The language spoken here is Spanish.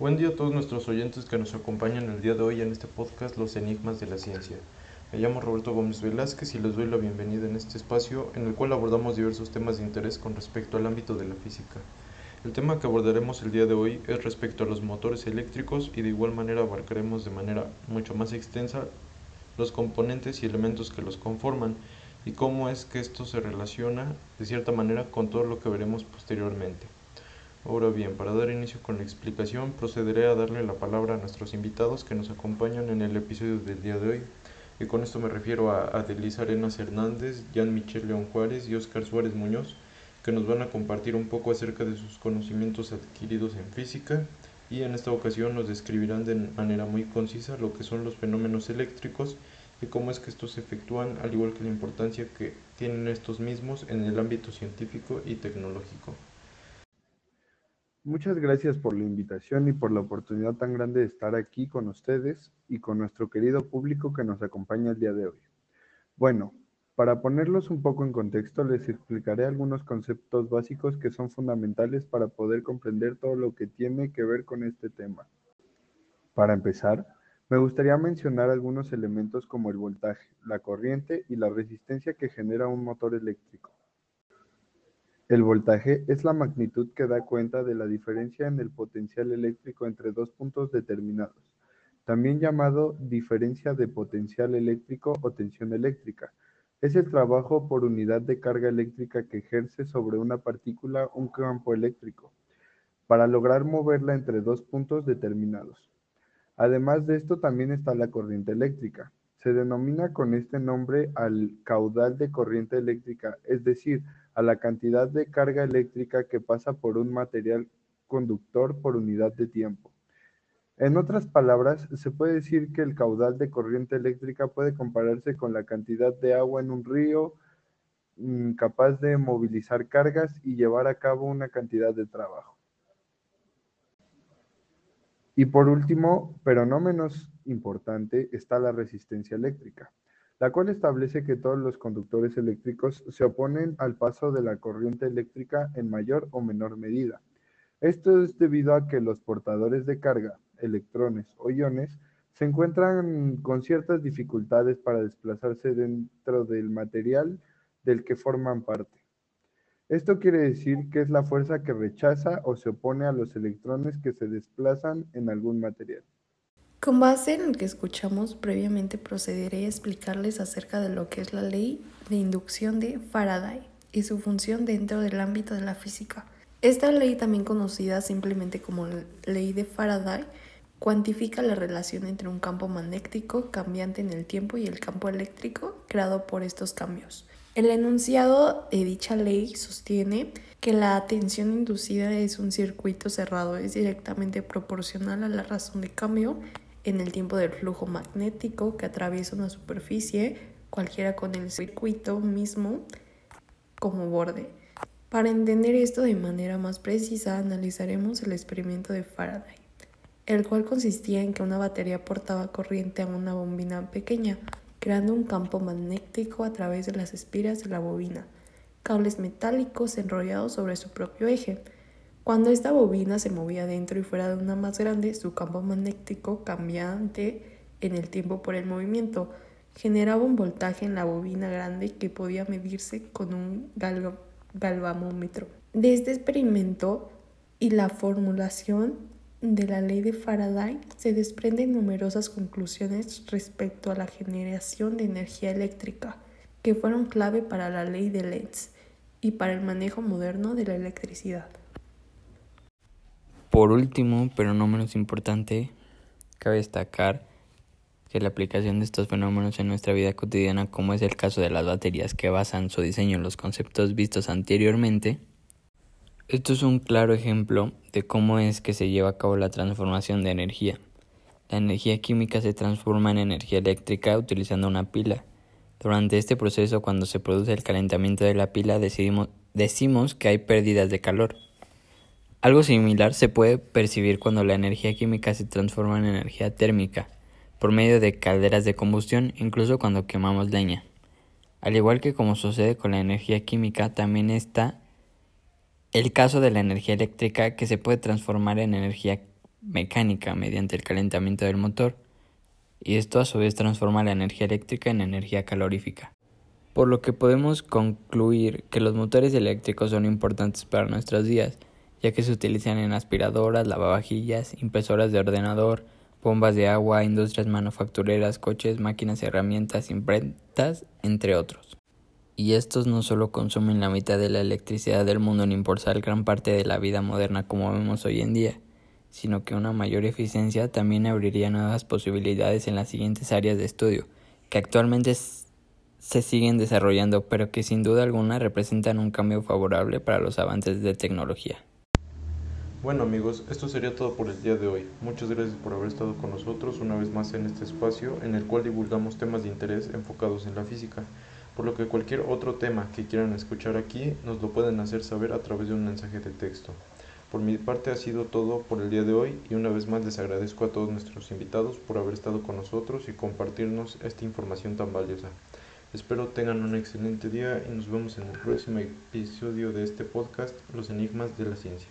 Buen día a todos nuestros oyentes que nos acompañan el día de hoy en este podcast Los Enigmas de la Ciencia. Me llamo Roberto Gómez Velázquez y les doy la bienvenida en este espacio en el cual abordamos diversos temas de interés con respecto al ámbito de la física. El tema que abordaremos el día de hoy es respecto a los motores eléctricos y de igual manera abarcaremos de manera mucho más extensa los componentes y elementos que los conforman y cómo es que esto se relaciona de cierta manera con todo lo que veremos posteriormente. Ahora bien, para dar inicio con la explicación, procederé a darle la palabra a nuestros invitados que nos acompañan en el episodio del día de hoy. Y con esto me refiero a Adelisa Arenas Hernández, Jan Michel León Juárez y Oscar Suárez Muñoz, que nos van a compartir un poco acerca de sus conocimientos adquiridos en física y en esta ocasión nos describirán de manera muy concisa lo que son los fenómenos eléctricos y cómo es que estos se efectúan, al igual que la importancia que tienen estos mismos en el ámbito científico y tecnológico. Muchas gracias por la invitación y por la oportunidad tan grande de estar aquí con ustedes y con nuestro querido público que nos acompaña el día de hoy. Bueno, para ponerlos un poco en contexto, les explicaré algunos conceptos básicos que son fundamentales para poder comprender todo lo que tiene que ver con este tema. Para empezar, me gustaría mencionar algunos elementos como el voltaje, la corriente y la resistencia que genera un motor eléctrico. El voltaje es la magnitud que da cuenta de la diferencia en el potencial eléctrico entre dos puntos determinados, también llamado diferencia de potencial eléctrico o tensión eléctrica. Es el trabajo por unidad de carga eléctrica que ejerce sobre una partícula un campo eléctrico, para lograr moverla entre dos puntos determinados. Además de esto también está la corriente eléctrica. Se denomina con este nombre al caudal de corriente eléctrica, es decir, a la cantidad de carga eléctrica que pasa por un material conductor por unidad de tiempo. En otras palabras, se puede decir que el caudal de corriente eléctrica puede compararse con la cantidad de agua en un río mm, capaz de movilizar cargas y llevar a cabo una cantidad de trabajo. Y por último, pero no menos importante, está la resistencia eléctrica la cual establece que todos los conductores eléctricos se oponen al paso de la corriente eléctrica en mayor o menor medida. Esto es debido a que los portadores de carga, electrones o iones, se encuentran con ciertas dificultades para desplazarse dentro del material del que forman parte. Esto quiere decir que es la fuerza que rechaza o se opone a los electrones que se desplazan en algún material. Con base en lo que escuchamos previamente procederé a explicarles acerca de lo que es la ley de inducción de Faraday y su función dentro del ámbito de la física. Esta ley, también conocida simplemente como ley de Faraday, cuantifica la relación entre un campo magnético cambiante en el tiempo y el campo eléctrico creado por estos cambios. El enunciado de dicha ley sostiene que la tensión inducida es un circuito cerrado, es directamente proporcional a la razón de cambio en el tiempo del flujo magnético que atraviesa una superficie, cualquiera con el circuito mismo como borde. Para entender esto de manera más precisa, analizaremos el experimento de Faraday, el cual consistía en que una batería aportaba corriente a una bobina pequeña, creando un campo magnético a través de las espiras de la bobina, cables metálicos enrollados sobre su propio eje. Cuando esta bobina se movía dentro y fuera de una más grande, su campo magnético cambiante en el tiempo por el movimiento generaba un voltaje en la bobina grande que podía medirse con un galvamómetro. De este experimento y la formulación de la ley de Faraday se desprenden numerosas conclusiones respecto a la generación de energía eléctrica que fueron clave para la ley de Lenz y para el manejo moderno de la electricidad. Por último, pero no menos importante, cabe destacar que la aplicación de estos fenómenos en nuestra vida cotidiana, como es el caso de las baterías que basan su diseño en los conceptos vistos anteriormente, esto es un claro ejemplo de cómo es que se lleva a cabo la transformación de energía. La energía química se transforma en energía eléctrica utilizando una pila. Durante este proceso, cuando se produce el calentamiento de la pila, decidimos, decimos que hay pérdidas de calor. Algo similar se puede percibir cuando la energía química se transforma en energía térmica, por medio de calderas de combustión, incluso cuando quemamos leña. Al igual que como sucede con la energía química, también está el caso de la energía eléctrica que se puede transformar en energía mecánica mediante el calentamiento del motor, y esto a su vez transforma la energía eléctrica en energía calorífica. Por lo que podemos concluir que los motores eléctricos son importantes para nuestros días, ya que se utilizan en aspiradoras, lavavajillas, impresoras de ordenador, bombas de agua, industrias manufactureras, coches, máquinas, herramientas, imprentas, entre otros. Y estos no solo consumen la mitad de la electricidad del mundo en impulsar gran parte de la vida moderna como vemos hoy en día, sino que una mayor eficiencia también abriría nuevas posibilidades en las siguientes áreas de estudio, que actualmente se siguen desarrollando, pero que sin duda alguna representan un cambio favorable para los avances de tecnología. Bueno amigos, esto sería todo por el día de hoy. Muchas gracias por haber estado con nosotros una vez más en este espacio en el cual divulgamos temas de interés enfocados en la física, por lo que cualquier otro tema que quieran escuchar aquí nos lo pueden hacer saber a través de un mensaje de texto. Por mi parte ha sido todo por el día de hoy y una vez más les agradezco a todos nuestros invitados por haber estado con nosotros y compartirnos esta información tan valiosa. Espero tengan un excelente día y nos vemos en el próximo episodio de este podcast, Los Enigmas de la Ciencia.